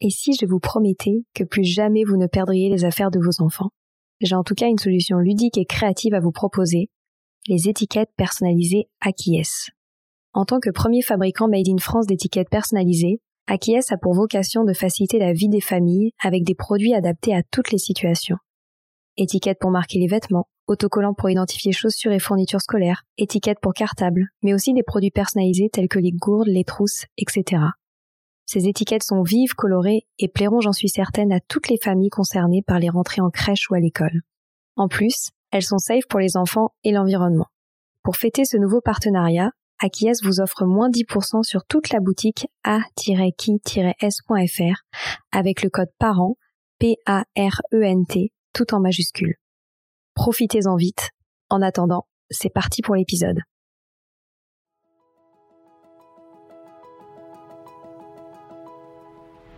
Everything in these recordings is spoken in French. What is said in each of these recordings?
Et si je vous promettais que plus jamais vous ne perdriez les affaires de vos enfants J'ai en tout cas une solution ludique et créative à vous proposer, les étiquettes personnalisées Akies. En tant que premier fabricant made in France d'étiquettes personnalisées, Akies a pour vocation de faciliter la vie des familles avec des produits adaptés à toutes les situations. Étiquettes pour marquer les vêtements, autocollants pour identifier chaussures et fournitures scolaires, étiquettes pour cartables, mais aussi des produits personnalisés tels que les gourdes, les trousses, etc. Ces étiquettes sont vives, colorées et plairont, j'en suis certaine, à toutes les familles concernées par les rentrées en crèche ou à l'école. En plus, elles sont safe pour les enfants et l'environnement. Pour fêter ce nouveau partenariat, Akies vous offre moins 10% sur toute la boutique a-qui-s.fr avec le code PARENT, P-A-R-E-N-T, tout en majuscule. Profitez-en vite. En attendant, c'est parti pour l'épisode.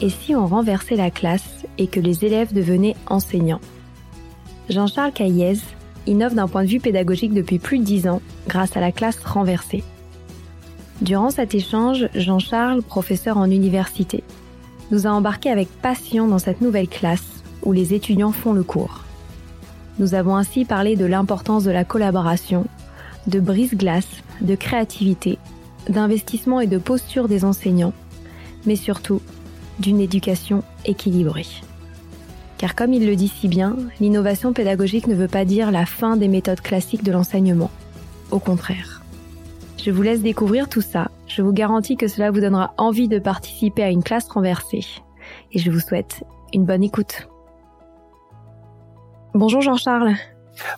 Et si on renversait la classe et que les élèves devenaient enseignants? Jean-Charles Caillez innove d'un point de vue pédagogique depuis plus de dix ans grâce à la classe renversée. Durant cet échange, Jean-Charles, professeur en université, nous a embarqués avec passion dans cette nouvelle classe où les étudiants font le cours. Nous avons ainsi parlé de l'importance de la collaboration, de brise-glace, de créativité, d'investissement et de posture des enseignants, mais surtout d'une éducation équilibrée. Car comme il le dit si bien, l'innovation pédagogique ne veut pas dire la fin des méthodes classiques de l'enseignement. Au contraire. Je vous laisse découvrir tout ça. Je vous garantis que cela vous donnera envie de participer à une classe renversée. Et je vous souhaite une bonne écoute. Bonjour Jean-Charles.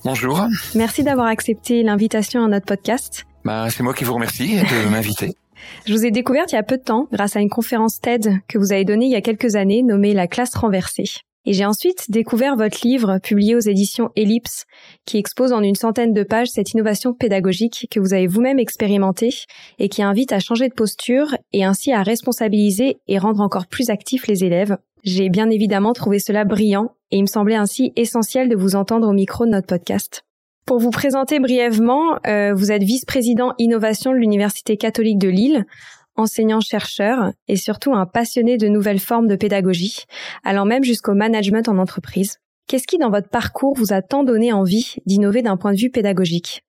Bonjour. Merci d'avoir accepté l'invitation à notre podcast. Bah, c'est moi qui vous remercie de m'inviter. Je vous ai découverte il y a peu de temps grâce à une conférence TED que vous avez donnée il y a quelques années nommée La classe renversée. Et j'ai ensuite découvert votre livre publié aux éditions Ellipse qui expose en une centaine de pages cette innovation pédagogique que vous avez vous-même expérimentée et qui invite à changer de posture et ainsi à responsabiliser et rendre encore plus actifs les élèves. J'ai bien évidemment trouvé cela brillant et il me semblait ainsi essentiel de vous entendre au micro de notre podcast. Pour vous présenter brièvement, euh, vous êtes vice-président innovation de l'Université catholique de Lille, enseignant-chercheur et surtout un passionné de nouvelles formes de pédagogie, allant même jusqu'au management en entreprise. Qu'est-ce qui, dans votre parcours, vous a tant donné envie d'innover d'un point de vue pédagogique?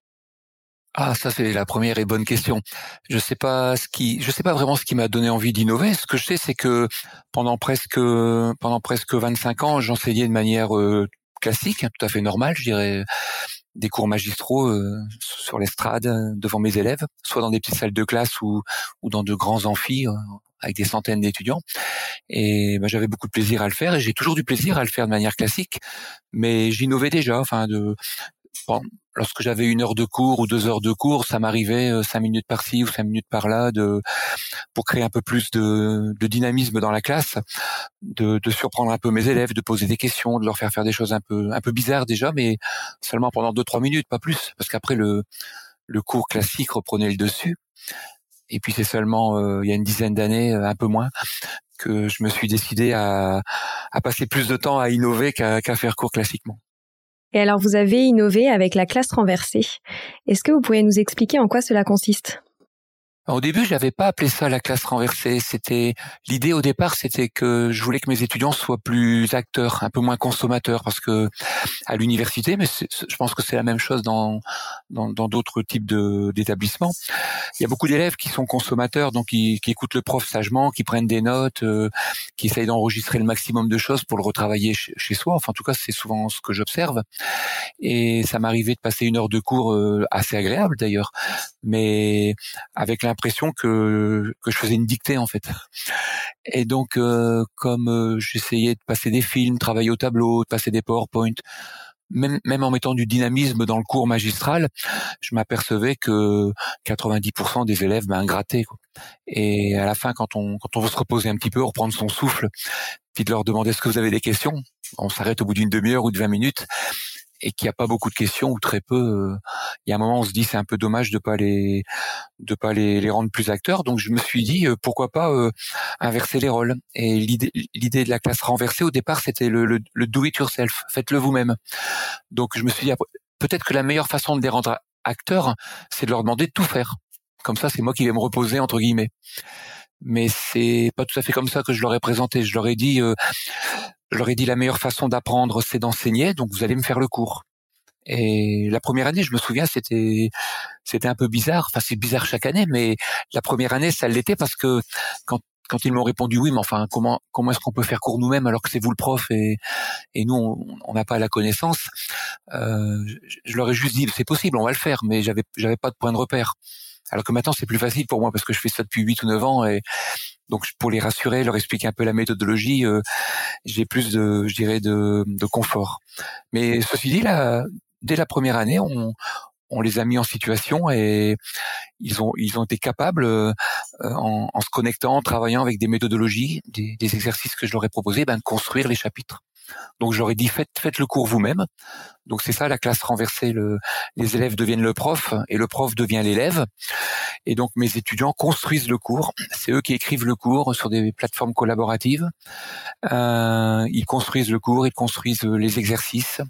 Ah, ça c'est la première et bonne question. Je sais pas ce qui, je sais pas vraiment ce qui m'a donné envie d'innover. Ce que je sais, c'est que pendant presque pendant presque 25 ans, j'enseignais de manière euh, classique, hein, tout à fait normale, je dirais, des cours magistraux euh, sur l'estrade euh, devant mes élèves, soit dans des petites salles de classe ou, ou dans de grands amphis euh, avec des centaines d'étudiants. Et ben, j'avais beaucoup de plaisir à le faire et j'ai toujours du plaisir à le faire de manière classique. Mais j'innovais déjà, enfin de bon, lorsque j'avais une heure de cours ou deux heures de cours, ça m'arrivait cinq minutes par-ci ou cinq minutes par-là de pour créer un peu plus de, de dynamisme dans la classe, de, de, surprendre un peu mes élèves, de poser des questions, de leur faire faire des choses un peu un peu bizarres déjà, mais seulement pendant deux trois minutes, pas plus, parce qu'après le le cours classique reprenait le dessus. Et puis c'est seulement il y a une dizaine d'années, un peu moins, que je me suis décidé à, à passer plus de temps à innover qu'à faire cours classiquement. Et alors, vous avez innové avec la classe renversée. Est-ce que vous pourriez nous expliquer en quoi cela consiste? Au début, je n'avais pas appelé ça la classe renversée. C'était l'idée au départ, c'était que je voulais que mes étudiants soient plus acteurs, un peu moins consommateurs, parce que à l'université, mais je pense que c'est la même chose dans dans d'autres types d'établissements. Il y a beaucoup d'élèves qui sont consommateurs, donc qui, qui, écoutent le prof sagement, qui prennent des notes, euh, qui essayent d'enregistrer le maximum de choses pour le retravailler chez, soi. Enfin, en tout cas, c'est souvent ce que j'observe. Et ça m'arrivait de passer une heure de cours euh, assez agréable d'ailleurs, mais avec l'impression que que je faisais une dictée en fait. Et donc euh, comme euh, j'essayais de passer des films, travailler au tableau, de passer des PowerPoint, même, même en mettant du dynamisme dans le cours magistral, je m'apercevais que 90% des élèves ben, grattaient. Quoi. Et à la fin, quand on, quand on veut se reposer un petit peu, reprendre son souffle, puis de leur demander est-ce que vous avez des questions, on s'arrête au bout d'une demi-heure ou de 20 minutes, et qu'il n'y a pas beaucoup de questions ou très peu, euh, il y a un moment on se dit c'est un peu dommage de pas les de pas les, les rendre plus acteurs. Donc je me suis dit euh, pourquoi pas euh, inverser les rôles. Et l'idée l'idée de la classe renversée au départ c'était le, le, le do it yourself, faites-le vous-même. Donc je me suis dit peut-être que la meilleure façon de les rendre acteurs, c'est de leur demander de tout faire. Comme ça c'est moi qui vais me reposer entre guillemets mais c'est pas tout à fait comme ça que je leur ai présenté. Je leur ai dit, je leur ai dit la meilleure façon d'apprendre, c'est d'enseigner, donc vous allez me faire le cours. Et la première année, je me souviens, c'était c'était un peu bizarre. Enfin, c'est bizarre chaque année, mais la première année, ça l'était parce que quand quand ils m'ont répondu oui, mais enfin comment comment est-ce qu'on peut faire cours nous-mêmes alors que c'est vous le prof et et nous on n'a pas la connaissance? Euh, je, leur ai juste dit c'est possible, on va le faire, mais j'avais j'avais pas de point de repère. Alors que maintenant c'est plus facile pour moi parce que je fais ça depuis 8 ou 9 ans et donc pour les rassurer, leur expliquer un peu la méthodologie, euh, j'ai plus de, je dirais, de, de, confort. Mais ceci dit, là, dès la première année, on, on les a mis en situation et ils ont ils ont été capables euh, en, en, se connectant, en travaillant avec des méthodologies, des, des exercices que je leur ai proposés, ben, de construire les chapitres. Donc j'aurais dit faites, faites le cours vous-même. Donc c'est ça la classe renversée. Le, les élèves deviennent le prof et le prof devient l'élève. Et donc mes étudiants construisent le cours. C'est eux qui écrivent le cours sur des plateformes collaboratives. Euh, ils construisent le cours, ils construisent les exercices,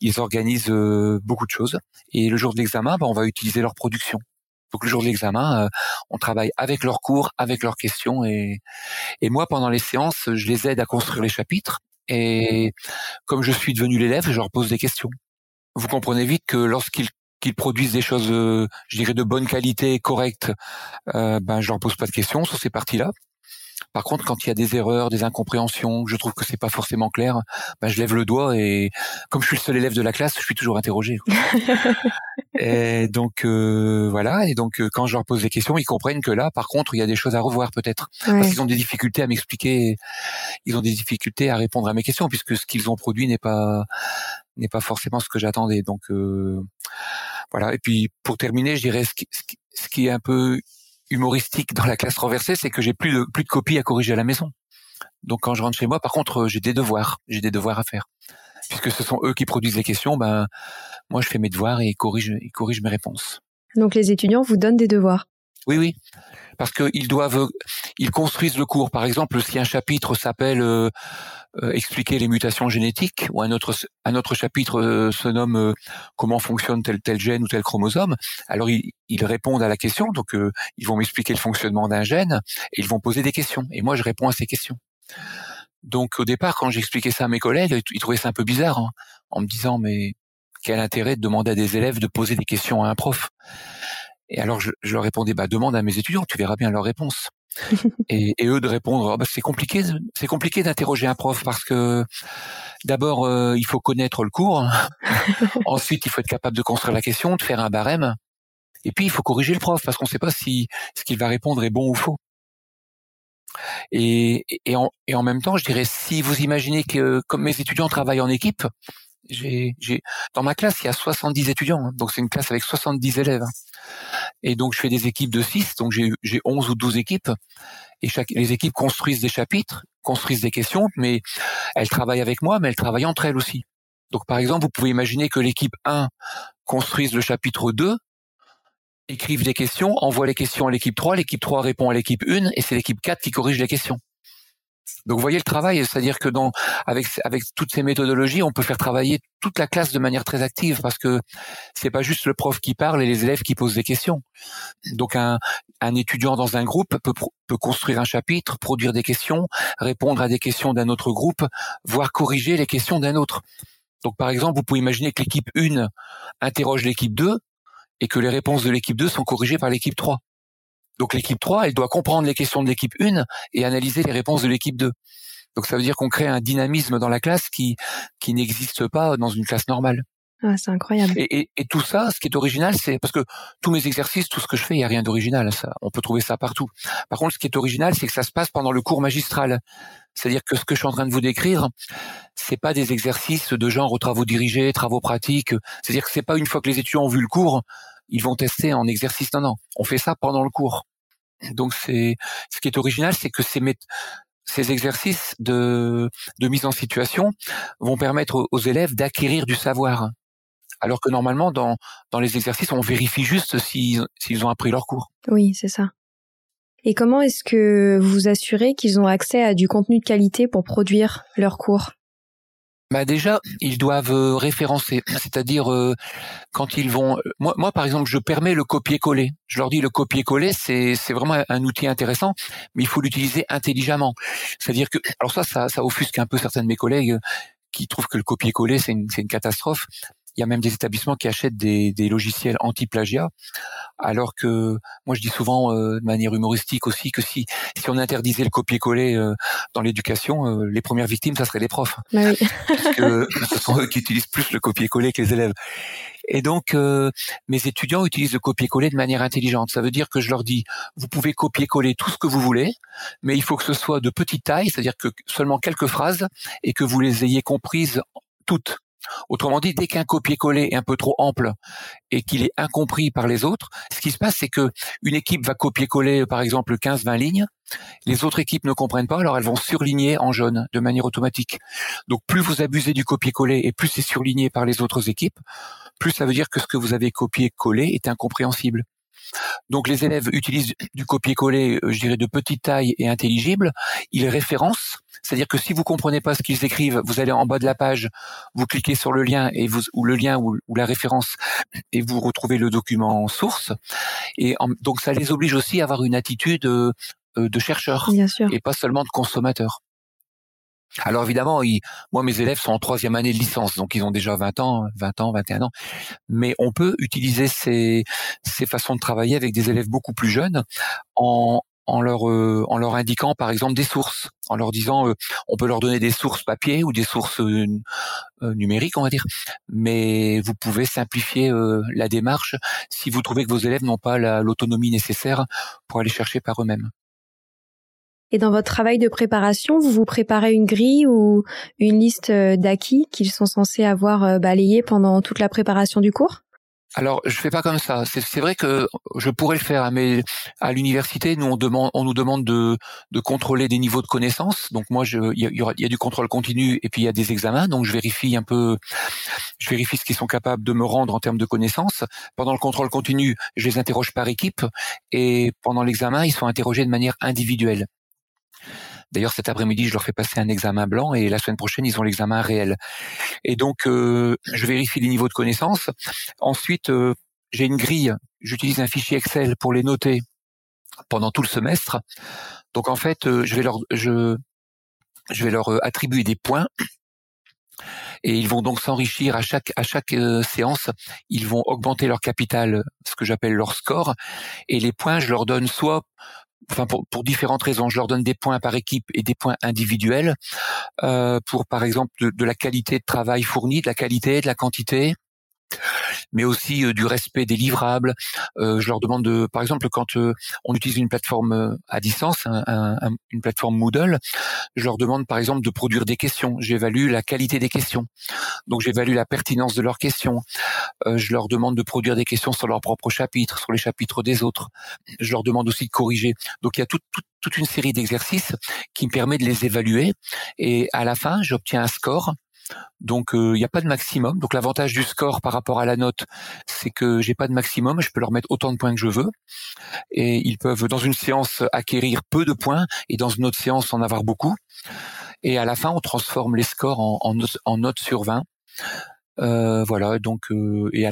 ils organisent euh, beaucoup de choses. Et le jour de l'examen, ben, on va utiliser leur production. Donc le jour de l'examen, euh, on travaille avec leurs cours, avec leurs questions et, et moi pendant les séances, je les aide à construire les chapitres et comme je suis devenu l'élève, je leur pose des questions. Vous comprenez vite que lorsqu'ils qu'ils produisent des choses, euh, je dirais, de bonne qualité, correctes, euh, ben je leur pose pas de questions sur ces parties-là. Par contre, quand il y a des erreurs, des incompréhensions, je trouve que c'est pas forcément clair, ben je lève le doigt et comme je suis le seul élève de la classe, je suis toujours interrogé. et donc euh, voilà, et donc euh, quand je leur pose des questions, ils comprennent que là, par contre, il y a des choses à revoir peut-être, parce qu'ils ont des difficultés à m'expliquer, ils ont des difficultés à répondre à mes questions puisque ce qu'ils ont produit n'est pas n'est pas forcément ce que j'attendais. Donc euh, voilà. Et puis pour terminer, je dirais ce qui, ce qui est un peu humoristique dans la classe renversée, c'est que j'ai plus de plus de copies à corriger à la maison. Donc quand je rentre chez moi, par contre, j'ai des devoirs, j'ai des devoirs à faire. Puisque ce sont eux qui produisent les questions, ben moi je fais mes devoirs et ils corrigent, ils corrigent mes réponses. Donc les étudiants vous donnent des devoirs. Oui, oui, parce qu'ils doivent, ils construisent le cours. Par exemple, si un chapitre s'appelle euh, euh, expliquer les mutations génétiques, ou un autre, un autre chapitre euh, se nomme comment fonctionne tel tel gène ou tel chromosome, alors ils, ils répondent à la question. Donc ils vont m'expliquer le fonctionnement d'un gène et ils vont poser des questions. Et moi, je réponds à ces questions. Donc au départ, quand j'expliquais ça à mes collègues, ils trouvaient ça un peu bizarre, hein, en me disant mais quel intérêt de demander à des élèves de poser des questions à un prof? Et alors je, je, leur répondais, bah demande à mes étudiants, tu verras bien leur réponse. et, et, eux de répondre, oh, bah, c'est compliqué, c'est compliqué d'interroger un prof parce que d'abord euh, il faut connaître le cours, ensuite il faut être capable de construire la question, de faire un barème, et puis il faut corriger le prof parce qu'on ne sait pas si ce qu'il va répondre est bon ou faux. Et, et, en, et en même temps, je dirais, si vous imaginez que comme mes étudiants travaillent en équipe, j'ai, dans ma classe, il y a 70 étudiants, hein, donc c'est une classe avec 70 élèves. Et donc je fais des équipes de 6, donc j'ai, j'ai 11 ou 12 équipes. Et chaque, les équipes construisent des chapitres, construisent des questions, mais elles travaillent avec moi, mais elles travaillent entre elles aussi. Donc par exemple, vous pouvez imaginer que l'équipe 1 construise le chapitre 2, écrive des questions, envoie les questions à l'équipe 3, l'équipe 3 répond à l'équipe 1, et c'est l'équipe 4 qui corrige les questions. Donc vous voyez le travail, c'est-à-dire que dans avec avec toutes ces méthodologies, on peut faire travailler toute la classe de manière très active parce que c'est pas juste le prof qui parle et les élèves qui posent des questions. Donc un étudiant dans un groupe peut peut construire un chapitre, produire des questions, répondre à des questions d'un autre groupe, voire corriger les questions d'un autre. Donc par exemple, vous pouvez imaginer que l'équipe 1 interroge l'équipe 2 et que les réponses de l'équipe 2 sont corrigées par l'équipe 3. Donc l'équipe 3, elle doit comprendre les questions de l'équipe 1 et analyser les réponses de l'équipe 2. Donc ça veut dire qu'on crée un dynamisme dans la classe qui qui n'existe pas dans une classe normale. Ah, c'est incroyable. Et, et, et, tout ça, ce qui est original, c'est parce que tous mes exercices, tout ce que je fais, il y a rien d'original. Ça, on peut trouver ça partout. Par contre, ce qui est original, c'est que ça se passe pendant le cours magistral. C'est-à-dire que ce que je suis en train de vous décrire, c'est pas des exercices de genre travaux dirigés, travaux pratiques. C'est-à-dire que c'est pas une fois que les étudiants ont vu le cours, ils vont tester en exercice. Non, non, on fait ça pendant le cours. Donc c'est ce qui est original, c'est que ces, ces exercices de, de mise en situation vont permettre aux élèves d'acquérir du savoir. Alors que normalement, dans, dans les exercices, on vérifie juste s'ils ont appris leur cours. Oui, c'est ça. Et comment est-ce que vous vous assurez qu'ils ont accès à du contenu de qualité pour produire leurs cours? Bah déjà, ils doivent euh, référencer, c'est-à-dire euh, quand ils vont. Euh, moi, moi, par exemple, je permets le copier-coller. Je leur dis le copier-coller, c'est c'est vraiment un outil intéressant, mais il faut l'utiliser intelligemment. C'est-à-dire que, alors ça, ça, ça offusque un peu certains de mes collègues qui trouvent que le copier-coller c'est une, une catastrophe. Il y a même des établissements qui achètent des, des logiciels anti-plagiat, alors que moi je dis souvent euh, de manière humoristique aussi que si si on interdisait le copier-coller euh, dans l'éducation, euh, les premières victimes ça serait les profs, bah oui. parce que ce sont eux qui utilisent plus le copier-coller que les élèves. Et donc mes étudiants utilisent le copier-coller de manière intelligente. Ça veut dire que je leur dis vous pouvez copier-coller tout ce que vous voulez, mais il faut que ce soit de petite taille, c'est-à-dire que seulement quelques phrases et que vous les ayez comprises toutes. Autrement dit, dès qu'un copier-coller est un peu trop ample et qu'il est incompris par les autres, ce qui se passe, c'est que une équipe va copier-coller, par exemple, 15-20 lignes. Les autres équipes ne comprennent pas, alors elles vont surligner en jaune de manière automatique. Donc, plus vous abusez du copier-coller et plus c'est surligné par les autres équipes, plus ça veut dire que ce que vous avez copié-collé est incompréhensible. Donc les élèves utilisent du copier-coller, euh, je dirais, de petite taille et intelligible. Ils référencent, c'est-à-dire que si vous comprenez pas ce qu'ils écrivent, vous allez en bas de la page, vous cliquez sur le lien et vous ou le lien ou, la référence et vous retrouvez le document source. Et donc ça les oblige aussi à avoir une attitude euh, euh, de chercheur et pas seulement de consommateur. Alors évidemment, moi mes élèves sont en troisième année de licence, donc ils ont déjà 20 ans, 20 ans, 21 ans. Mais on peut utiliser ces, ces façons de travailler avec des élèves beaucoup plus jeunes en, en leur euh, en leur indiquant par exemple des sources, en leur disant euh, on peut leur donner des sources papier ou des sources euh, numériques on va dire, mais vous pouvez simplifier la démarche si vous trouvez que vos élèves n'ont pas l'autonomie nécessaire pour aller chercher par eux-mêmes. Et dans votre travail de préparation, vous vous préparez une grille ou une liste euh, d'acquis qu'ils sont censés avoir euh, balayé pendant toute la préparation du cours? Alors, je fais pas comme ça. C'est vrai que je pourrais le faire, mais à l'université, nous on demande, on nous demande de, contrôler des niveaux de connaissances. Donc moi, il y a, du contrôle continu et puis il y a des examens. Donc je vérifie un peu, je vérifie ce qu'ils sont capables de me rendre en termes de connaissances. Pendant le contrôle continu, je les interroge par équipe et pendant l'examen, ils sont interrogés de manière individuelle. D'ailleurs, cet après-midi, je leur fais passer un examen blanc et la semaine prochaine, ils ont l'examen réel. Et donc, euh, je vérifie les niveaux de connaissances. Ensuite, euh, j'ai une grille. J'utilise un fichier Excel pour les noter pendant tout le semestre. Donc, en fait, euh, je vais leur, attribuer des points et ils vont donc s'enrichir à chaque séance. Ils vont augmenter leur capital, ce que j'appelle leur score, et les points, je leur donne soit enfin pour, différentes raisons. Je leur donne des points par équipe et des points individuels euh, pour, par exemple, de, de, la qualité de travail fourni, de la qualité, de la quantité mais aussi euh, du respect des livrables. Euh, je leur demande, de, par exemple, quand euh, on utilise une plateforme à distance, une plateforme Moodle, je leur demande, par exemple, de produire des questions. J'évalue la qualité des questions. Donc, j'évalue la pertinence de leurs questions. je leur demande de produire des questions sur leur propre chapitre, sur les chapitres des autres. Je leur demande aussi de corriger. Donc, il y a toute, toute une série d'exercices qui me permet de les évaluer. Et à la fin, j'obtiens un score donc euh, il n'y a pas de maximum. Donc l'avantage du score par rapport à la note, c'est que j'ai pas de maximum, je peux leur mettre autant de points que je veux. Et ils peuvent dans une séance acquérir peu de points et dans une autre séance en avoir beaucoup. Et à la fin, on transforme les scores en, notes sur 20. Euh, voilà, donc euh, et,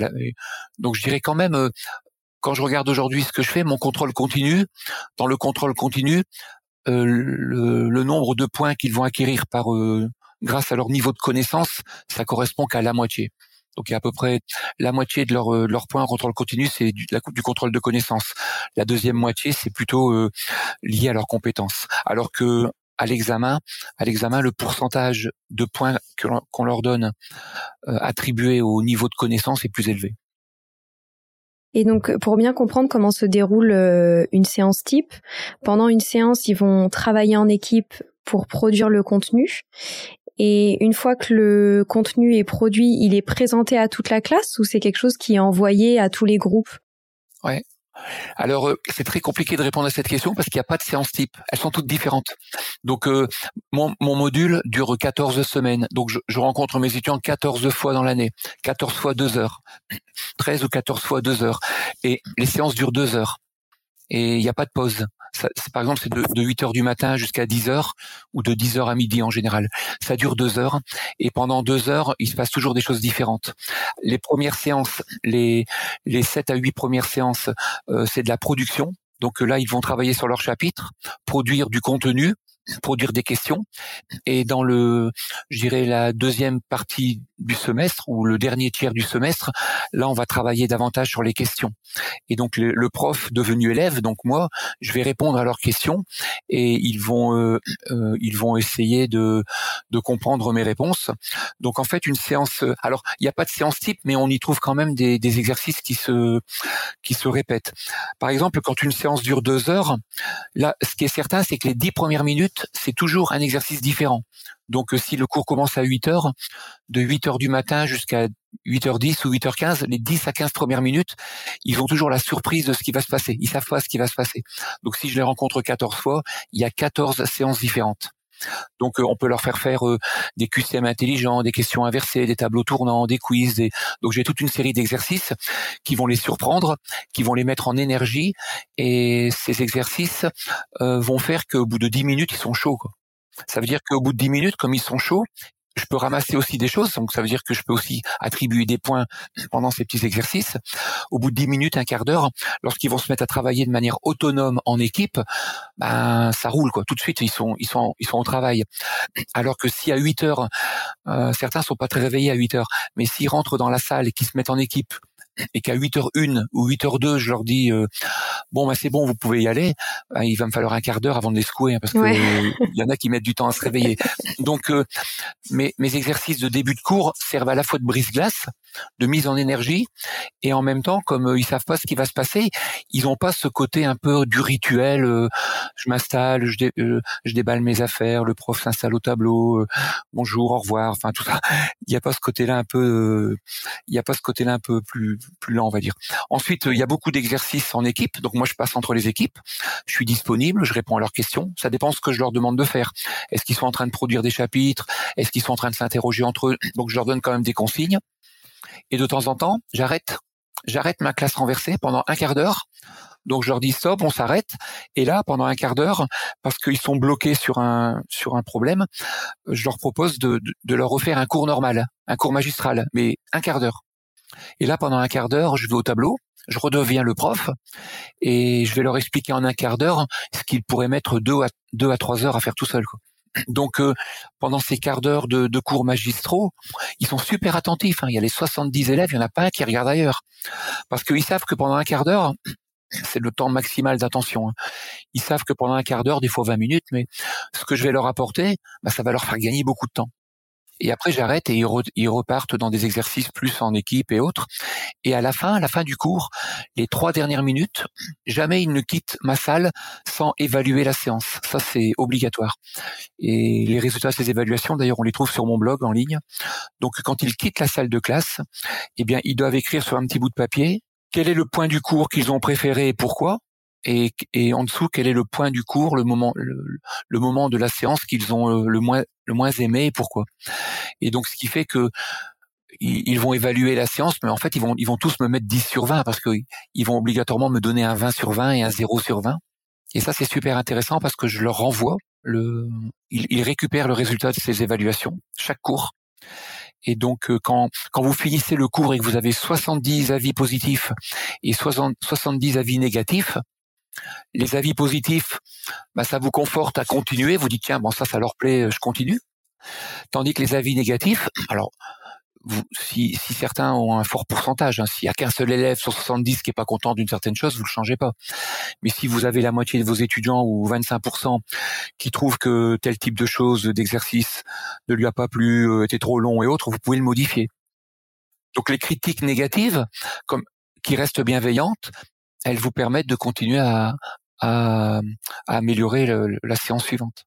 donc je dirais quand même quand je regarde aujourd'hui ce que je fais, mon contrôle continu, dans le contrôle continu, le, le, nombre de points qu'ils vont acquérir par grâce à leur niveau de connaissance, ça correspond qu'à la moitié. Donc il y a à peu près la moitié de leur, euh, leur point en contrôle continu, c'est du, du contrôle de connaissance. La deuxième moitié, c'est plutôt euh, lié à leurs compétences. Alors que à l'examen, à l'examen, le pourcentage de points qu'on leur donne euh, attribués au niveau de connaissance est plus élevé. Et donc, pour bien comprendre comment se déroule une séance type, pendant une séance, ils vont travailler en équipe pour produire le contenu. Et une fois que le contenu est produit, il est présenté à toute la classe ou c'est quelque chose qui est envoyé à tous les groupes? Ouais. Alors euh, c'est très compliqué de répondre à cette question parce qu'il n'y a pas de séance type. Elles sont toutes différentes. Donc euh, mon, module dure 14 semaines. Donc je, je, rencontre mes étudiants 14 fois dans l'année. 14 fois 2 heures. 13 ou 14 fois 2 heures. Et les séances durent 2 heures. Et il n'y a pas de pause par exemple, c'est de, 8 heures du matin jusqu'à 10 heures ou de 10 heures à midi en général. Ça dure deux heures et pendant deux heures, il se passe toujours des choses différentes. Les premières séances, les les 7 à 8 premières séances, euh, c'est de la production. Donc là, ils vont travailler sur leur chapitre, produire du contenu, produire des questions. Et dans le, je dirais la deuxième partie du semestre ou le dernier tiers du semestre, là on va travailler davantage sur les questions. Et donc le, prof devenu élève, donc moi, je vais répondre à leurs questions et ils vont euh, euh, ils vont essayer de de comprendre mes réponses. Donc en fait une séance, alors il n'y a pas de séance type, mais on y trouve quand même des, des exercices qui se qui se répètent. Par exemple, quand une séance dure deux heures, là ce qui est certain, c'est que les dix premières minutes, c'est toujours un exercice différent. Donc, euh, si le cours commence à 8 heures, de 8 heures du matin jusqu'à 8h10 ou 8h15, les 10 à 15 premières minutes, ils ont toujours la surprise de ce qui va se passer. Ils savent pas ce qui va se passer. Donc, si je les rencontre 14 fois, il y a 14 séances différentes. Donc euh, on peut leur faire faire euh, des QCM intelligents, des questions inversées, des tableaux tournants, des quiz. Donc j'ai toute une série d'exercices qui vont les surprendre, qui vont les mettre en énergie. Et ces exercices vont faire qu'au bout de 10 minutes, ils sont chauds. Ça veut dire qu'au bout de 10 minutes, comme ils sont chauds, je peux ramasser aussi des choses, donc ça veut dire que je peux aussi attribuer des points pendant ces petits exercices. Au bout de 10 minutes, un quart d'heure, lorsqu'ils vont se mettre à travailler de manière autonome en équipe, ben ça roule quoi. Tout de suite, ils sont ils sont ils sont au travail. Alors que si à 8 heures, euh, certains sont pas très réveillés à 8 heures, mais s'ils rentrent dans la salle et qu'ils se mettent en équipe et qu'à 8h01 ou 8h02, je leur dis euh, bon bah c'est bon, vous pouvez y aller, bah, il va me falloir un quart d'heure avant de les secouer hein, parce que il y en a qui mettent du temps à se réveiller. Donc euh, mes, mes exercices de début de cours servent à la fois de brise-glace, de mise en énergie et en même temps comme euh, ils savent pas ce qui va se passer, ils ont pas ce côté un peu du rituel je m'installe, je, je, déballe mes affaires, le prof s'installe au tableau, bonjour, au revoir, enfin tout ça. Il n'y a pas ce côté-là un peu il y a pas ce côté-là un peu plus plus lent, on va dire. Ensuite, il y a beaucoup d'exercices en équipe. Donc moi, je passe entre les équipes. Je suis disponible, je réponds à leurs questions. Ça dépend ce que je leur demande de faire. Est-ce qu'ils sont en train de produire des chapitres? Est-ce qu'ils sont en train de s'interroger entre eux? Donc je leur donne quand même des consignes. Et de temps en temps, j'arrête. J'arrête ma classe renversée pendant un quart d'heure. Donc je leur dis stop, on s'arrête. Et là, pendant un quart d'heure, parce qu'ils sont bloqués sur un sur un problème, je leur propose de, de leur refaire un cours normal, un cours magistral, mais un quart d'heure. Et là, pendant un quart d'heure, je vais au tableau, je redeviens le prof et je vais leur expliquer en un quart d'heure ce qu'ils pourraient mettre deux à deux trois heures à faire tout seul. Donc euh, pendant ces quarts d'heure de, cours magistraux, ils sont super attentifs. Hein. Il y a les 70 élèves, il y en a pas un qui regarde ailleurs, parce qu'ils savent que pendant un quart d'heure, c'est le temps maximal d'attention. Hein. Ils savent que pendant un quart d'heure, des fois 20 minutes, mais ce que je vais leur apporter, bah, ça va leur faire gagner beaucoup de temps. Et après, j'arrête et ils, repartent dans des exercices plus en équipe et autres. Et à la fin, à la fin du cours, les trois dernières minutes, jamais ils ne quittent ma salle sans évaluer la séance. Ça, c'est obligatoire. Et les résultats de ces évaluations, d'ailleurs, on les trouve sur mon blog en ligne. Donc, quand ils quittent la salle de classe, eh bien, ils doivent écrire sur un petit bout de papier quel est le point du cours qu'ils ont préféré et pourquoi? Et, et, en dessous quel est le point du cours, le moment, le, moment de la séance qu'ils ont euh, le moins le moins aimé et pourquoi? Et donc ce qui fait que ils, vont évaluer la séance, mais en fait ils vont ils vont tous me mettre 10 sur 20 parce que ils vont obligatoirement me donner un 20 sur 20 et un 0 sur 20. Et ça c'est super intéressant parce que je leur renvoie le ils, ils récupèrent le résultat de ces évaluations chaque cours. Et donc, euh, quand, quand vous finissez le cours et que vous avez 70 avis positifs et 60, 70 avis négatifs, les avis positifs, bah, ça vous conforte à continuer. Vous dites tiens, bon ça, ça leur plaît, je continue. Tandis que les avis négatifs, alors si, certains ont un fort pourcentage, hein, s'il y a qu'un seul élève sur 70 qui est pas content d'une certaine chose, vous le changez pas. Mais si vous avez la moitié de vos étudiants ou 25% qui trouvent que tel type de choses, d'exercice ne lui a pas plu, euh, était trop long et autres, vous pouvez le modifier. Donc les critiques négatives, comme qui restent bienveillantes, elles vous permettent de continuer à, à, améliorer la séance suivante.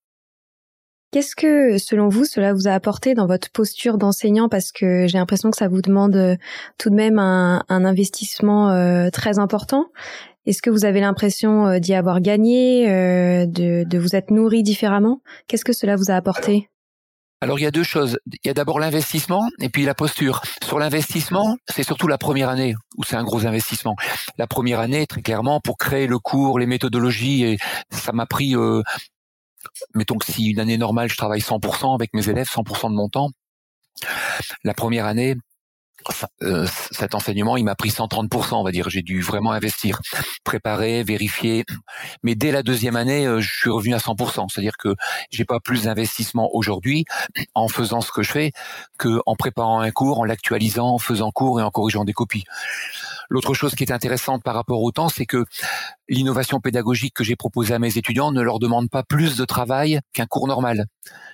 Qu'est-ce que, selon vous, cela vous a apporté dans votre posture d'enseignant? Parce que j'ai l'impression que ça vous demande euh, tout de même un, investissement euh, très important. Est-ce que vous avez l'impression euh, d'y avoir gagné, de, vous être nourri différemment? Qu'est-ce que cela vous a apporté? Alors il y a deux choses. Il y a d'abord l'investissement et puis la posture. Sur l'investissement, c'est surtout la première année où c'est un gros investissement. La première année, très clairement, pour créer le cours, les méthodologies, et ça m'a pris mettons que si une année normale, je travaille 100% avec mes élèves, 100% de mon temps, la première année, euh, cet enseignement, il m'a pris 130%, on va dire. J'ai dû vraiment investir, préparer, vérifier. Mais dès la deuxième année, euh, je suis revenu à 100%. C'est-à-dire que j'ai pas plus d'investissement aujourd'hui en faisant ce que je fais que en préparant un cours, en l'actualisant, en faisant cours et en corrigeant des copies. L'autre chose qui est intéressante par rapport au temps, c'est que l'innovation pédagogique que j'ai proposée à mes étudiants ne leur demande pas plus de travail qu'un cours normal.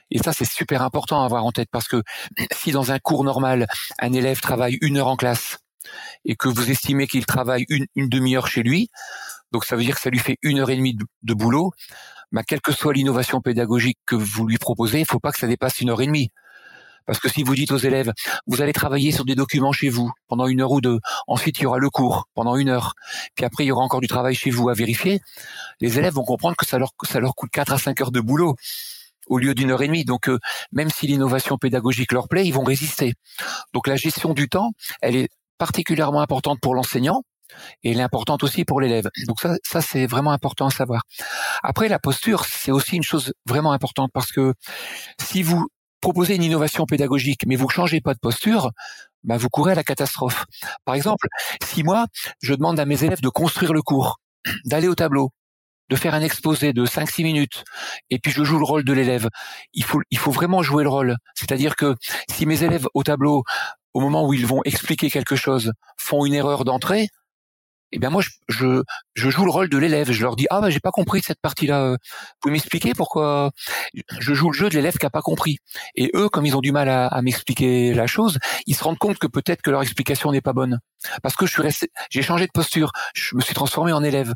Et ça, c'est super important à avoir en tête parce que si dans un cours normal, un élève travaille une heure en classe et que vous estimez qu'il travaille une, demi-heure chez lui, donc ça veut dire que ça lui fait une heure et demie de, boulot, bah, quelle que soit l'innovation pédagogique que vous lui proposez, il ne faut pas que ça dépasse une heure et demie. Parce que si vous dites aux élèves, vous allez travailler sur des documents chez vous pendant une heure ou deux, ensuite il y aura le cours pendant une heure, puis après il y aura encore du travail chez vous à vérifier, les élèves vont comprendre que ça leur, ça leur coûte 4 à 5 heures de boulot au lieu d'une heure et demie. Donc euh, même si l'innovation pédagogique leur plaît, ils vont résister. Donc la gestion du temps, elle est particulièrement importante pour l'enseignant, et elle est importante aussi pour l'élève. Donc ça, ça c'est vraiment important à savoir. Après, la posture, c'est aussi une chose vraiment importante parce que si vous proposez une innovation pédagogique, mais vous ne changez pas de posture, bah vous courez à la catastrophe. Par exemple, si moi, je demande à mes élèves de construire le cours, d'aller au tableau, de faire un exposé de 5-6 minutes, et puis je joue le rôle de l'élève, il faut, il faut vraiment jouer le rôle. C'est-à-dire que si mes élèves au tableau, au moment où ils vont expliquer quelque chose, font une erreur d'entrée, eh bien moi je, je, je, joue le rôle de l'élève. Je leur dis ah bah j'ai pas compris cette partie-là. Euh. Vous pouvez m'expliquer pourquoi Je joue le jeu de l'élève qui a pas compris. Et eux, comme ils ont du mal à, à m'expliquer la chose, ils se rendent compte que peut-être que leur explication n'est pas bonne parce que je suis resté, j'ai changé de posture, je me suis transformé en élève.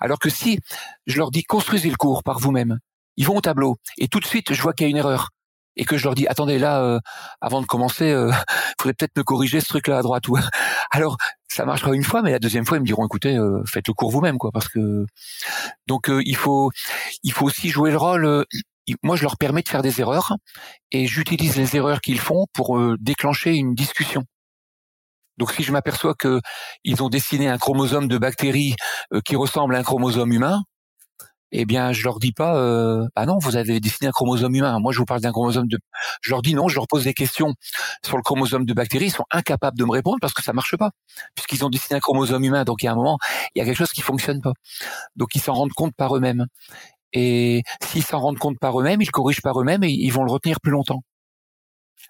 Alors que si je leur dis construisez le cours par vous-même, ils vont au tableau et tout de suite je vois qu'il y a une erreur et que je leur dis attendez là euh, avant de commencer euh, faudrait peut-être me corriger ce truc là à droite ou alors ça marchera une fois mais la deuxième fois ils me diront écoutez euh, faites le cours vous-même quoi parce que donc euh, il faut il faut aussi jouer le rôle moi je leur permets de faire des erreurs et j'utilise les erreurs qu'ils font pour déclencher une discussion. Donc si je m'aperçois que ils ont dessiné un chromosome de bactéries qui ressemble à un chromosome humain, eh bien, je leur dis pas, euh, ah non, vous avez dessiné un chromosome humain. Moi, je vous parle d'un chromosome de. Je leur dis non, je leur pose des questions sur le chromosome de bactéries. Ils sont incapables de me répondre parce que ça marche pas, puisqu'ils ont dessiné un chromosome humain. Donc, il y a un moment, il y a quelque chose qui fonctionne pas. Donc, ils s'en rendent compte par eux-mêmes. Et s'ils s'en rendent compte par eux-mêmes, ils corrigent par eux-mêmes et ils vont le retenir plus longtemps.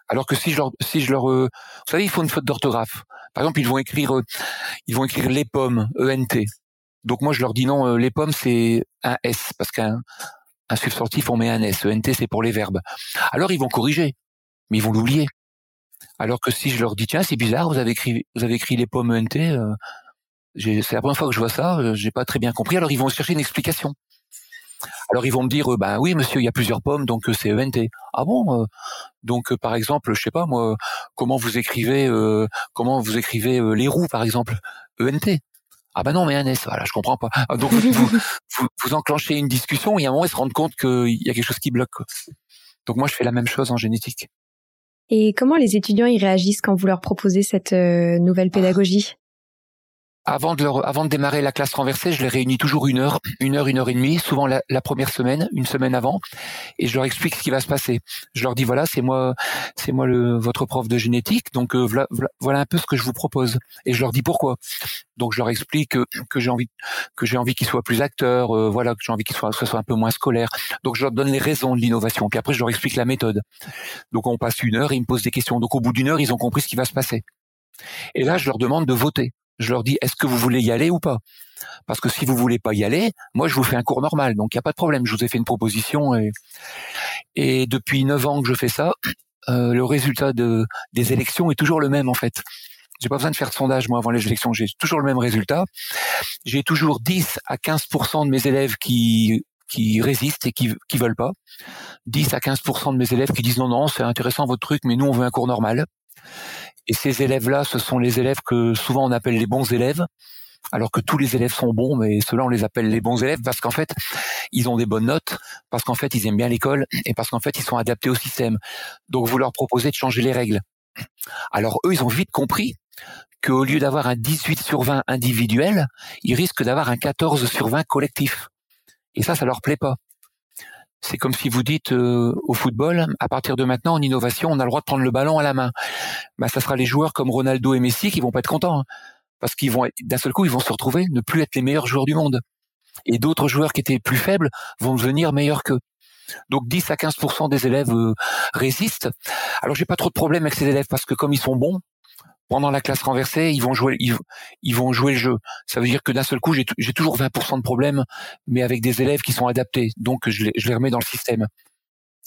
Alors que si je leur, si je leur, euh, vous savez, ils font une faute d'orthographe. Par exemple, ils vont écrire, euh, ils vont écrire les pommes, E-N-T. Donc moi je leur dis non, euh, les pommes c'est un S parce qu'un un substantif on met un S. ENT c'est pour les verbes. Alors ils vont corriger, mais ils vont l'oublier. Alors que si je leur dis tiens c'est bizarre, vous avez écrit vous avez écrit les pommes ENT, euh, c'est la première fois que je vois ça, euh, j'ai pas très bien compris. Alors ils vont chercher une explication. Alors ils vont me dire ben oui monsieur il y a plusieurs pommes donc c'est ENT. Ah bon donc par exemple je sais pas moi comment vous écrivez comment vous écrivez les roues par exemple? ENT. Ah bah non, mais un S, voilà, je comprends pas. Ah, donc vous, vous, enclenchez une discussion et à un moment ils se rendent compte qu'il y a quelque chose qui bloque. Donc moi je fais la même chose en génétique. Et comment les étudiants y réagissent quand vous leur proposez cette euh, nouvelle pédagogie? Avant de, leur, avant de démarrer la classe renversée, je les réunis toujours une heure, une heure, une heure et demie, souvent la, première semaine, une semaine avant, et je leur explique ce qui va se passer. Je leur dis voilà, c'est moi, c'est moi le votre prof de génétique, donc euh, voilà, voilà, un peu ce que je vous propose, et je leur dis pourquoi. Donc je leur explique que, que j'ai envie que j'ai envie qu'ils soient plus acteurs, euh, voilà, que j'ai envie qu'ils soient, que soit un peu moins scolaire. Donc je leur donne les raisons de l'innovation, puis après je leur explique la méthode. Donc on passe une heure et ils me posent des questions. Donc au bout d'une heure, ils ont compris ce qui va se passer. Et là, je leur demande de voter je leur dis est-ce que vous voulez y aller ou pas? Parce que si vous voulez pas y aller, moi je vous fais un cours normal, donc il y a pas de problème. Je vous ai fait une proposition et, et depuis neuf ans que je fais ça, euh, le résultat de, des élections est toujours le même en fait. J'ai pas besoin de faire de sondage moi avant les élections, j'ai toujours le même résultat. J'ai toujours 10 à 15% de mes élèves qui qui résistent et qui qui veulent pas. 10 à 15% de mes élèves qui disent non non, c'est intéressant votre truc, mais nous on veut un cours normal. Et ces élèves-là, ce sont les élèves que souvent on appelle les bons élèves, alors que tous les élèves sont bons, mais ceux-là on les appelle les bons élèves parce qu'en fait ils ont des bonnes notes, parce qu'en fait ils aiment bien l'école et parce qu'en fait ils sont adaptés au système. Donc vous leur proposez de changer les règles. Alors eux ils ont vite compris qu'au lieu d'avoir un 18 sur 20 individuel, ils risquent d'avoir un 14 sur 20 collectif. Et ça, ça leur plaît pas. C'est comme si vous dites euh, au football, à partir de maintenant, en innovation, on a le droit de prendre le ballon à la main. Bah, ça sera les joueurs comme Ronaldo et Messi qui vont pas être contents, hein. parce qu'ils vont d'un seul coup, ils vont se retrouver ne plus être les meilleurs joueurs du monde. Et d'autres joueurs qui étaient plus faibles vont devenir meilleurs qu'eux. Donc 10 à 15% des élèves euh, résistent. Alors j'ai pas trop de problème avec ces élèves parce que comme ils sont bons, pendant la classe renversée, ils vont jouer, ils, vont jouer le jeu. Ça veut dire que d'un seul coup, j'ai toujours 20% de problèmes, mais avec des élèves qui sont adaptés. Donc, je les, je les remets dans le système.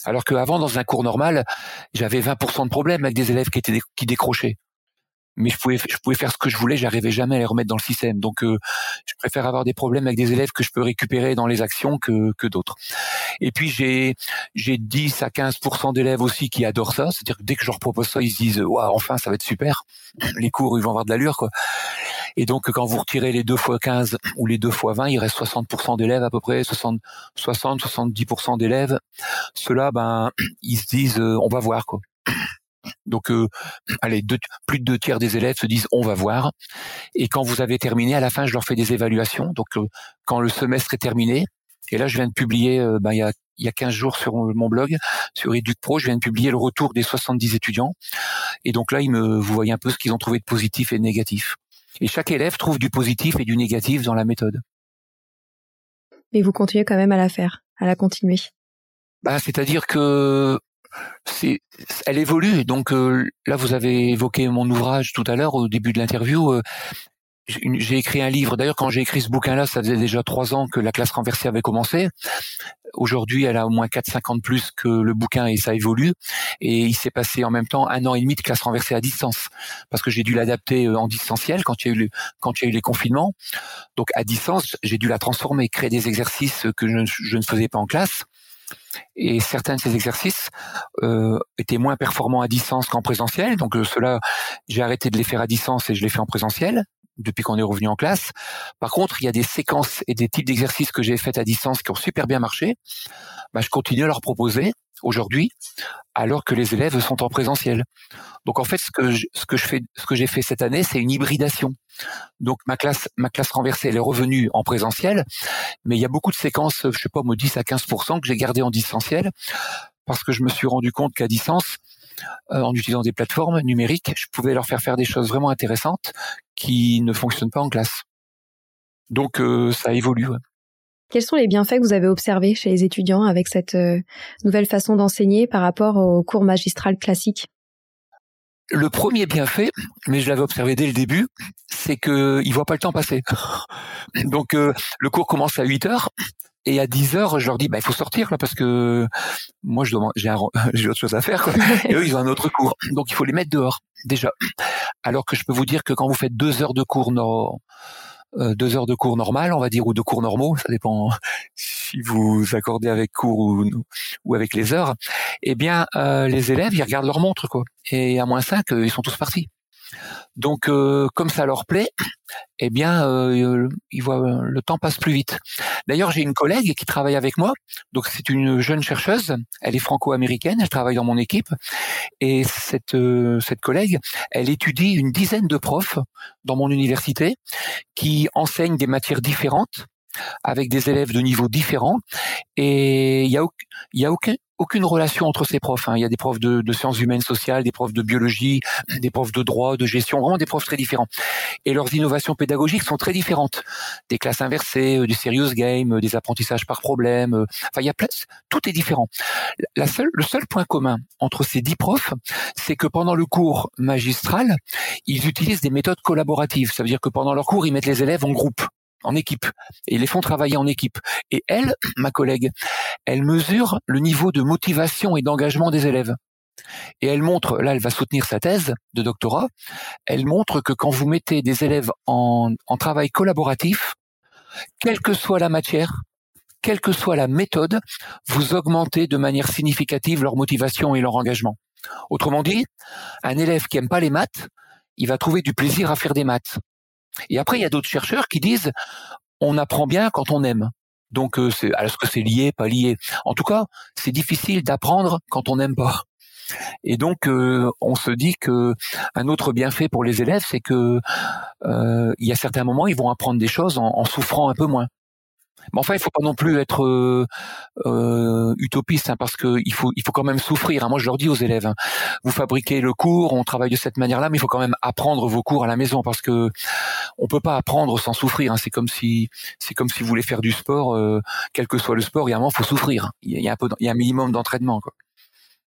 Alors qu'avant, dans un cours normal, j'avais 20% de problèmes avec des élèves qui étaient qui décrochaient mais je pouvais je pouvais faire ce que je voulais, j'arrivais jamais à les remettre dans le système. Donc euh, je préfère avoir des problèmes avec des élèves que je peux récupérer dans les actions que que d'autres. Et puis j'ai j'ai 10 à 15% d'élèves aussi qui adorent ça, c'est-à-dire que dès que je leur propose ça, ils se disent waouh, enfin ça va être super. Les cours, ils vont avoir de l'allure quoi. Et donc quand vous retirez les 2 fois 15 ou les 2 fois 20, il reste 60% d'élèves à peu près, 60 60 70% d'élèves. Ceux-là ben ils se disent euh, on va voir quoi. Donc, euh, allez, plus de deux tiers des élèves se disent on va voir. Et quand vous avez terminé, à la fin, je leur fais des évaluations. Donc, euh, quand le semestre est terminé, et là, je viens de publier, euh, ben, il y a il y a 15 jours sur mon blog, sur EducPro, je viens de publier le retour des 70 étudiants. Et donc là, ils me, vous voyez un peu ce qu'ils ont trouvé de positif et de négatif. Et chaque élève trouve du positif et du négatif dans la méthode. Mais vous continuez quand même à la faire, à la continuer. Bah, c'est-à-dire que elle évolue. Donc euh, là, vous avez évoqué mon ouvrage tout à l'heure au début de l'interview. Euh, j'ai écrit un livre. D'ailleurs, quand j'ai écrit ce bouquin-là, ça faisait déjà trois ans que la classe renversée avait commencé. Aujourd'hui, elle a au moins 4-5 ans de plus que le bouquin et ça évolue. Et il s'est passé en même temps un an et demi de classe renversée à distance. Parce que j'ai dû l'adapter euh, en distanciel quand il y a eu, quand il y a eu les confinements. Donc à distance, j'ai dû la transformer, créer des exercices que je ne faisais pas en classe. Et certains de ces exercices euh, étaient moins performants à distance qu'en présentiel. Donc euh, cela, j'ai arrêté de les faire à distance et je les fais en présentiel depuis qu'on est revenu en classe. Par contre, il y a des séquences et des types d'exercices que j'ai faits à distance qui ont super bien marché. Bah, je continue à leur proposer aujourd'hui, alors que les élèves sont en présentiel. Donc en fait, ce que je, ce que je fais, ce que j'ai fait cette année, c'est une hybridation. Donc ma classe, ma classe renversée, elle est revenue en présentiel, mais il y a beaucoup de séquences, je sais pas, moi 10 à 15 que j'ai gardé en distanciel, parce que je me suis rendu compte qu'à distance, euh, en utilisant des plateformes numériques, je pouvais leur faire faire des choses vraiment intéressantes qui ne fonctionnent pas en classe. Donc euh, ça évolue. Quels sont les bienfaits que vous avez observés chez les étudiants avec cette euh, nouvelle façon d'enseigner par rapport au cours magistral classique? Le premier bienfait, mais je l'avais observé dès le début, c'est que il voit pas le temps passer. Donc euh, le cours commence à 8 heures et à 10 heures, je leur dis bah il faut sortir là parce que moi je j'ai j'ai autre chose à faire quoi. et eux ils ont un autre cours. Donc il faut les mettre dehors déjà. Alors que je peux vous dire que quand vous faites deux heures de cours non deux heures de cours normal, on va dire, ou de cours normaux, ça dépend si vous accordez avec cours ou, ou avec les heures, eh bien, euh, les élèves, ils regardent leur montre, quoi. Et à moins 5, euh, ils sont tous partis. Donc, euh, comme ça leur plaît, eh bien, euh, ils voient le temps passe plus vite. D'ailleurs, j'ai une collègue qui travaille avec moi. Donc, c'est une jeune chercheuse. Elle est franco-américaine. Elle travaille dans mon équipe. Et cette euh, cette collègue, elle étudie une dizaine de profs dans mon université qui enseignent des matières différentes avec des élèves de niveaux différents et il y a, aucune relation entre ces profs. Hein. Il y a des profs de, de, sciences humaines sociales, des profs de biologie, des profs de droit, de gestion, vraiment des profs très différents. Et leurs innovations pédagogiques sont très différentes. Des classes inversées, euh, du serious game, euh, des apprentissages par problème. Euh, enfin, il y a plein, tout est différent. La seule, le seul point commun entre ces dix profs, c'est que pendant le cours magistral, ils utilisent des méthodes collaboratives. Ça veut dire que pendant leur cours, ils mettent les élèves en groupe en équipe et ils les font travailler en équipe. Et elle, ma collègue, elle mesure le niveau de motivation et d'engagement des élèves. Et elle montre, là elle va soutenir sa thèse de doctorat, elle montre que quand vous mettez des élèves en, en travail collaboratif, quelle que soit la matière, quelle que soit la méthode, vous augmentez de manière significative leur motivation et leur engagement. Autrement dit, un élève qui aime pas les maths, il va trouver du plaisir à faire des maths. Et après, il y a d'autres chercheurs qui disent on apprend bien quand on aime. Donc, euh, est-ce que c'est lié, pas lié? En tout cas, c'est difficile d'apprendre quand on n'aime pas. Et donc, euh, on se dit que un autre bienfait pour les élèves, c'est que euh, y a certains moments, ils vont apprendre des choses en souffrant un peu moins. Mais enfin, il faut pas non plus être euh, euh utopiste, hein, parce que il faut, il faut quand même souffrir. Hein. Moi, je leur dis aux élèves, hein, vous fabriquez le cours, on travaille de cette manière-là, mais il faut quand même apprendre vos cours à la maison, parce que on peut pas apprendre sans souffrir. Hein. C'est comme si, c'est comme si vous voulez faire du sport, euh, quel que soit le sport, il y a un moment, faut souffrir. Il y a un peu, il y a un minimum d'entraînement.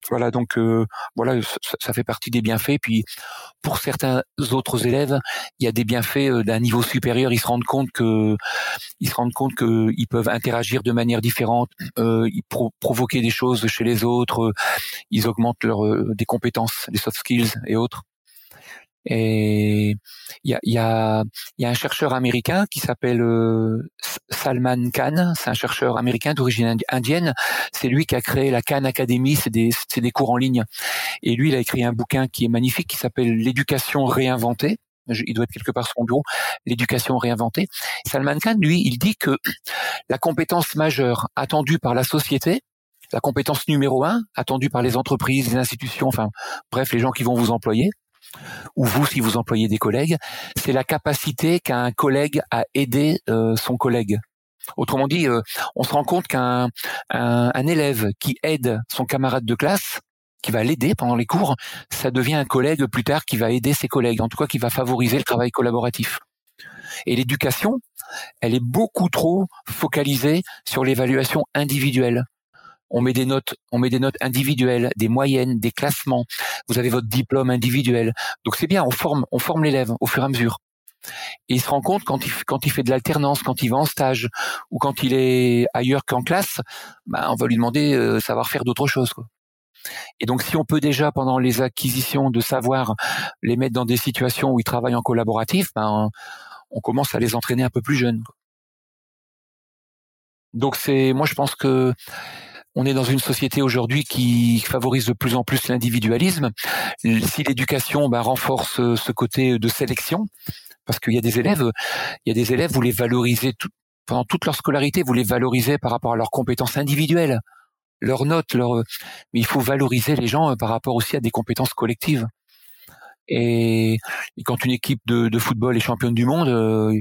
Voilà, donc euh, voilà, ça, fait partie des bienfaits. Puis pour certains autres élèves, il y a des bienfaits euh, d'un niveau supérieur. Ils se rendent compte que ils se rendent compte qu'ils peuvent interagir de manière différente, euh, provoquer des choses chez les autres, ils augmentent leur des compétences, des soft skills et autres. Et il y a, y, a, y a, un chercheur américain qui s'appelle euh, Salman Khan. C'est un chercheur américain d'origine indienne. C'est lui qui a créé la Khan Academy. C'est des, des cours en ligne. Et lui, il a écrit un bouquin qui est magnifique, qui s'appelle L'éducation réinventée. Il doit être quelque part sur son bureau. L'éducation réinventée. Salman Khan, lui, il dit que la compétence majeure attendue par la société, la compétence numéro un attendue par les entreprises, les institutions, enfin bref, les gens qui vont vous employer, ou vous si vous employez des collègues, c'est la capacité qu'a un collègue à aider euh, son collègue. Autrement dit, euh, on se rend compte qu'un un, élève qui aide son camarade de classe, qui va l'aider pendant les cours, ça devient un collègue plus tard qui va aider ses collègues, en tout cas qui va favoriser le travail collaboratif. Et l'éducation, elle est beaucoup trop focalisée sur l'évaluation individuelle on met des notes, on met des notes individuelles, des moyennes, des classements. Vous avez votre diplôme individuel. Donc c'est bien, on forme, on forme l'élève au fur et à mesure. Et il se rend compte quand il, quand il fait de l'alternance, quand il va en stage ou quand il est ailleurs qu'en classe, bah, on va lui demander euh, savoir faire d'autres choses. Quoi. Et donc si on peut déjà pendant les acquisitions de savoir les mettre dans des situations où ils travaillent en collaboratif, ben, on commence à les entraîner un peu plus jeunes. Donc c'est, moi je pense que on est dans une société aujourd'hui qui favorise de plus en plus l'individualisme. Si l'éducation bah, renforce ce côté de sélection, parce qu'il y a des élèves, il y a des élèves, vous les valorisez pendant toute leur scolarité, vous les valorisez par rapport à leurs compétences individuelles, leurs notes, mais il faut valoriser les gens euh, par rapport aussi à des compétences collectives. Et, quand une équipe de, football est championne du monde, euh,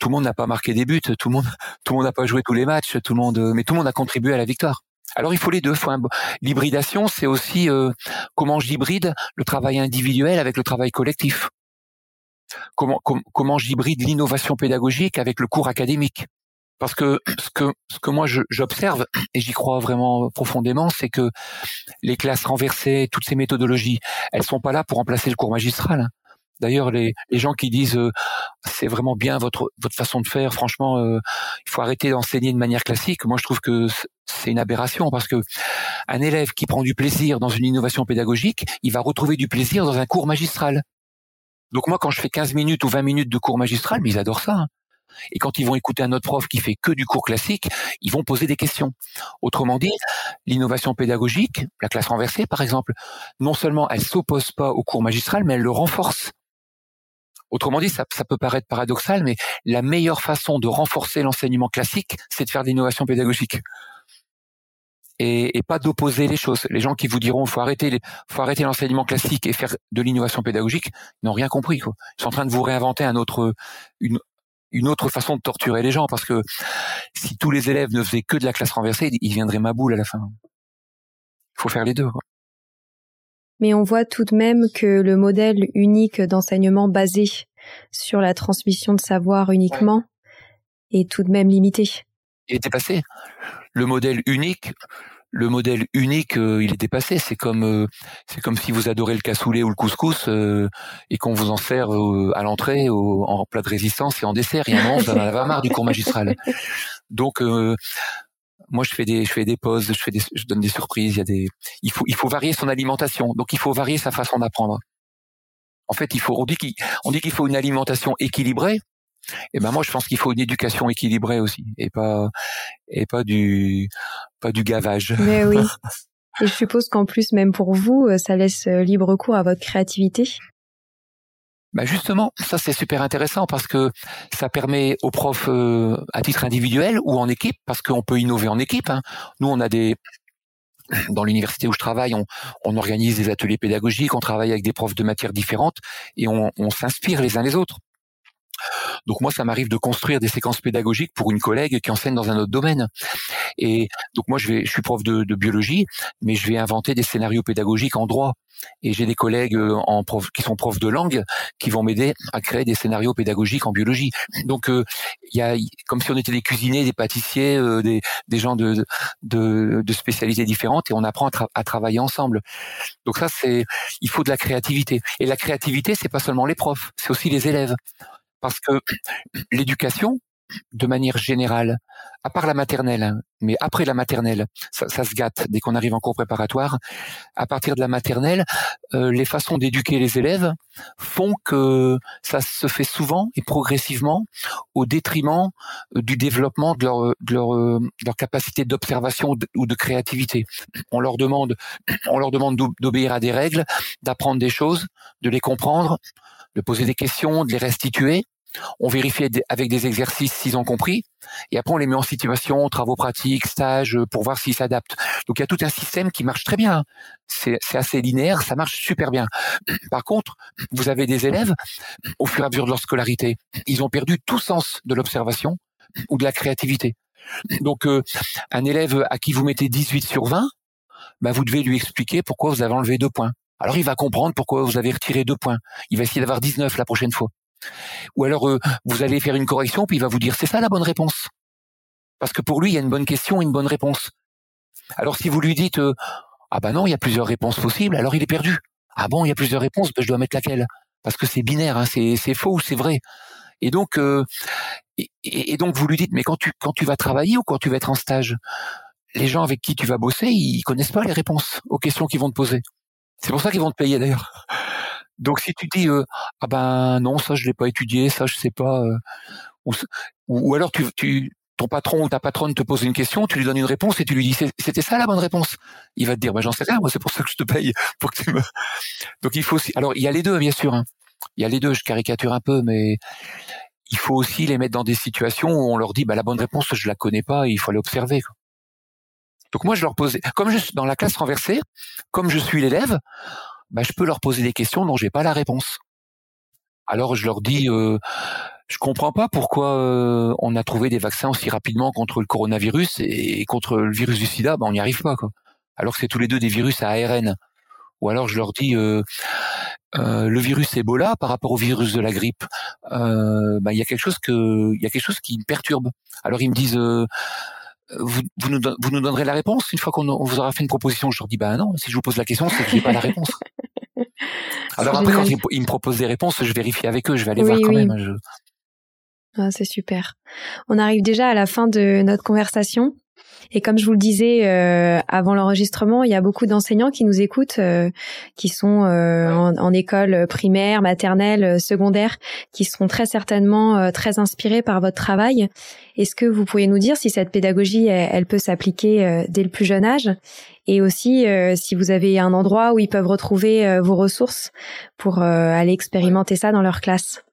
tout le monde n'a pas marqué des buts, tout le monde, tout le monde n'a pas joué tous les matchs, tout le monde, mais tout le monde a contribué à la victoire. Alors il faut les deux. L'hybridation, c'est aussi euh, comment j'hybride le travail individuel avec le travail collectif. Comment, comment j'hybride l'innovation pédagogique avec le cours académique. Parce que ce que ce que moi j'observe et j'y crois vraiment profondément, c'est que les classes renversées, toutes ces méthodologies, elles sont pas là pour remplacer le cours magistral. D'ailleurs, les, gens qui disent euh, c'est vraiment bien votre votre façon de faire, franchement, euh, il faut arrêter d'enseigner de manière classique. Moi, je trouve que c'est une aberration parce que un élève qui prend du plaisir dans une innovation pédagogique, il va retrouver du plaisir dans un cours magistral. Donc moi, quand je fais 15 minutes ou 20 minutes de cours magistral, mais ils adorent ça. Hein. Et quand ils vont écouter un autre prof qui fait que du cours classique, ils vont poser des questions. Autrement dit, l'innovation pédagogique, la classe renversée par exemple, non seulement elle s'oppose pas au cours magistral, mais elle le renforce. Autrement dit, ça, peut paraître paradoxal, mais la meilleure façon de renforcer l'enseignement classique, c'est de faire de l'innovation pédagogique. Et, pas d'opposer les choses. Les gens qui vous diront faut arrêter, faut arrêter l'enseignement classique et faire de l'innovation pédagogique, n'ont rien compris. Quoi. Ils sont en train de vous réinventer une, autre façon de torturer les gens, parce que si tous les élèves ne faisaient que de la classe renversée, ils viendraient ma boule à la fin. Il faut faire les deux. Mais on voit tout de même que le modèle unique d'enseignement basé sur la transmission de savoir uniquement est tout de même limité. Il est dépassé. Le modèle unique, le modèle unique, euh, il est dépassé. C'est comme, euh, c'est comme si vous adorez le cassoulet ou le couscous euh, et qu'on vous en sert à l'entrée, en plat de résistance et en dessert. Il y a un moment, vous en avez marre du cours magistral. Donc, moi je fais des je fais des pauses, je fais des je donne des surprises, il y a des il faut il faut varier son alimentation. Donc il faut varier sa façon d'apprendre. En fait, il faut on dit qu'il on dit qu'il faut une alimentation équilibrée, Et ben moi, je pense qu'il faut une éducation équilibrée aussi, et pas et pas du pas du gavage. Mais oui. Et je suppose qu'en plus, même pour vous, euh, ça laisse euh, libre cours à votre créativité. Bah justement, ça c'est super intéressant parce que ça permet aux profs euh, à titre individuel ou en équipe, parce qu'on peut innover en équipe. Hein. Nous, on a des dans l'université où je travaille, on, organise des ateliers pédagogiques, on travaille avec des profs de matières différentes et on s'inspire les uns les autres. Donc moi, ça m'arrive de construire des séquences pédagogiques pour une collègue qui enseigne dans un autre domaine. Et donc moi, je vais, je suis prof de, de biologie, mais je vais inventer des scénarios pédagogiques en droit. Et j'ai des collègues euh, en prof, qui sont profs de langue qui vont m'aider à créer des scénarios pédagogiques en biologie. Donc euh, il y a comme si on était des cuisiniers, des pâtissiers, euh, des, des gens de, de, de, spécialités différentes et on apprend à, à travailler ensemble. Donc ça c'est il faut de la créativité. Et la créativité c'est pas seulement les profs, c'est aussi les élèves parce que l'éducation, de manière générale, à part la maternelle, hein, mais après la maternelle, ça, se gâte dès qu'on arrive en cours préparatoire. À partir de la maternelle, euh, les façons d'éduquer les élèves font que ça se fait souvent et progressivement au détriment euh, du développement de leur, de leur, euh, leur capacité d'observation ou de créativité. On leur demande, on leur demande d'obéir à des règles, d'apprendre des choses, de les comprendre, de poser des questions, de les restituer. On vérifie avec des exercices s'ils ont compris, et après on les met en situation, travaux pratiques, stages, pour voir s'ils s'adaptent. Donc il y a tout un système qui marche très bien. C'est assez linéaire, ça marche super bien. Par contre, vous avez des élèves, au fur et à mesure de leur scolarité, ils ont perdu tout sens de l'observation ou de la créativité. Donc euh, un élève à qui vous mettez 18 sur 20, bah, vous devez lui expliquer pourquoi vous avez enlevé deux points. Alors il va comprendre pourquoi vous avez retiré deux points. Il va essayer d'avoir 19 la prochaine fois. Ou alors euh, vous allez faire une correction puis il va vous dire c'est ça la bonne réponse. Parce que pour lui il y a une bonne question et une bonne réponse. Alors si vous lui dites euh, ah ben non il y a plusieurs réponses possibles alors il est perdu. Ah bon il y a plusieurs réponses ben je dois mettre laquelle? Parce que c'est binaire hein, c'est faux ou c'est vrai. Et donc euh, et, donc vous lui dites mais quand tu quand tu vas travailler ou quand tu vas être en stage les gens avec qui tu vas bosser, ils connaissent pas les réponses aux questions qu'ils vont te poser. C'est pour ça qu'ils vont te payer d'ailleurs. Donc si tu dis euh, ah ben non ça je l'ai pas étudié, ça je sais pas, euh, ou, alors tu, tu ton patron ou ta patronne te pose une question, tu lui donnes une réponse et tu lui dis c'était ça la bonne réponse. Il va te dire bah j'en sais rien, moi c'est pour ça que je te paye pour que tu me. Donc il faut aussi. Alors il y a les deux bien sûr. Hein. Il y a les deux. Je caricature un peu, mais il faut aussi les mettre dans des situations où on leur dit bah la bonne réponse je la connais pas, il faut l'observer. Donc moi, je leur posais, comme je suis dans la classe renversée, comme je suis l'élève, bah, je peux leur poser des questions dont j'ai pas la réponse. Alors je leur dis, euh, je comprends pas pourquoi euh, on a trouvé des vaccins aussi rapidement contre le coronavirus et, contre le virus du SIDA, bah, on n'y arrive pas quoi. Alors que c'est tous les deux des virus à ARN. Ou alors je leur dis, euh, euh, le virus Ebola par rapport au virus de la grippe, euh, bah, il y a quelque chose que, il y a quelque chose qui me perturbe. Alors ils me disent vous, vous, nous, vous nous donnerez la réponse une fois qu'on vous aura fait une proposition. Je leur dis, bah non, si je vous pose la question, c'est que j'ai pas la réponse. Alors après, quand ils, me proposent des réponses, je vérifie avec eux, je vais aller voir quand même. Ah, c'est super. On arrive déjà à la fin de notre conversation. Et comme je vous le disais euh, avant l'enregistrement, il y a beaucoup d'enseignants qui nous écoutent, euh, qui sont euh, en, école primaire, maternelle, secondaire, qui seront très certainement très inspirés par votre travail. Est-ce que vous pourriez nous dire si cette pédagogie, elle, peut s'appliquer dès le plus jeune âge? Et aussi si vous avez un endroit où ils peuvent retrouver vos ressources pour aller expérimenter ça dans leur classe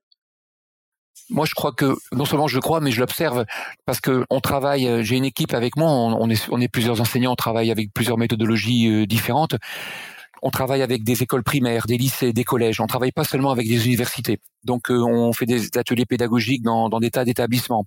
moi, je crois que non seulement je crois, mais je l'observe parce que on travaille. Euh, j'ai une équipe avec moi. On, est, on est plusieurs enseignants. On travaille avec plusieurs méthodologies euh, différentes. On travaille avec des écoles primaires, des lycées, des collèges. On travaille pas seulement avec des universités. Donc, euh, on fait des ateliers pédagogiques dans, dans des tas d'établissements.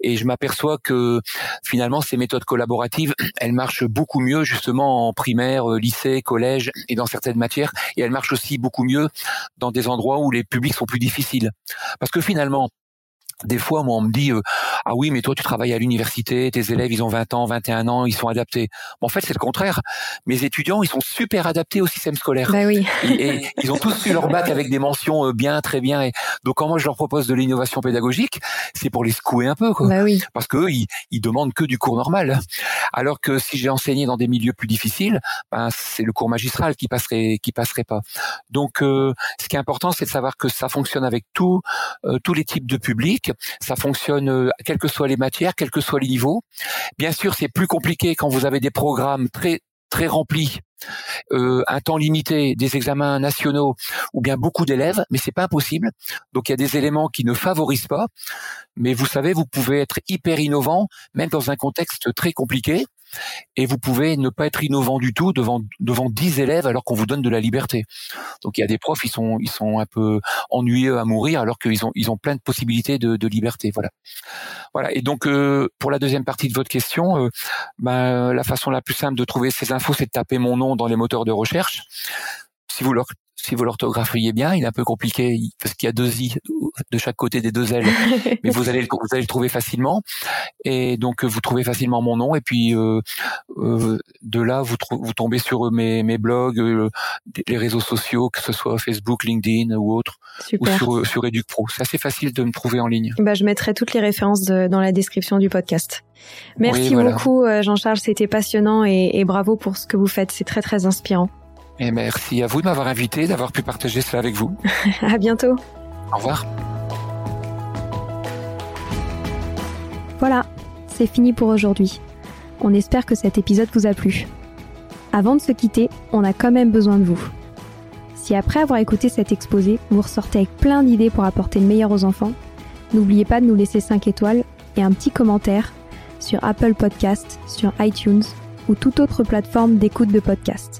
Et je m'aperçois que finalement, ces méthodes collaboratives, elles marchent beaucoup mieux justement en primaire, lycée, collège et dans certaines matières. Et elles marchent aussi beaucoup mieux dans des endroits où les publics sont plus difficiles. Parce que finalement, des fois, moi, on me dit euh, ah oui, mais toi, tu travailles à l'université, tes élèves, ils ont 20 ans, 21 ans, ils sont adaptés. en fait, c'est le contraire. Mes étudiants, ils sont super adaptés au système scolaire. Bah oui. et, ils ont tous eu leur bac avec des mentions euh, bien, très bien. Et donc, quand moi, je leur propose de l'innovation pédagogique, c'est pour les secouer un peu, quoi. Bah oui. Parce que ils, ils demandent que du cours normal. Alors que si j'ai enseigné dans des milieux plus difficiles, ben, c'est le cours magistral qui passerait qui passerait pas. Donc, euh, ce qui est important, c'est de savoir que ça fonctionne avec tout, euh, tous les types de publics. Ça fonctionne euh, quelles que soient les matières, quels que soient les niveaux. Bien sûr, c'est plus compliqué quand vous avez des programmes très très remplis euh, un temps limité, des examens nationaux ou bien beaucoup d'élèves, mais c'est pas impossible. Donc il y a des éléments qui ne favorisent pas, mais vous savez, vous pouvez être hyper innovant même dans un contexte très compliqué et vous pouvez ne pas être innovant du tout devant devant 10 élèves alors qu'on vous donne de la liberté. Donc il y a des profs, ils sont ils sont un peu ennuyeux à mourir alors qu'ils ont ils ont plein de possibilités de, liberté. Voilà. Voilà. Et donc euh, pour la deuxième partie de votre question, ben, la façon la plus simple de trouver ces infos, c'est de taper mon nom dans les moteurs de recherche. Si vous leur si vous l'orthographiez bien, il est un peu compliqué parce qu'il y a deux i de chaque côté des deux L, mais vous allez le, vous allez le trouver facilement. Et donc vous trouvez facilement mon nom et puis euh, euh, de là vous, vous tombez sur mes, mes blogs, euh, les réseaux sociaux, que ce soit Facebook, LinkedIn ou autre, ou sur sur EducPro. C'est assez facile de me trouver en ligne. Bah, je mettrai toutes les références dans la description du podcast. Merci beaucoup Jean-Charles, c'était passionnant et, et bravo pour ce que vous faites, c'est très très inspirant. Et merci à vous de m'avoir invité, d'avoir pu partager cela avec vous. à bientôt. Au revoir. Voilà, c'est fini pour aujourd'hui. On espère que cet épisode vous a plu. Avant de se quitter, on a quand même besoin de vous. Si après avoir écouté cet exposé, vous ressortez avec plein d'idées pour apporter le meilleur aux enfants, n'oubliez pas de nous laisser 5 étoiles et un petit commentaire sur Apple Podcast, sur iTunes ou toute autre plateforme d'écoute de podcast.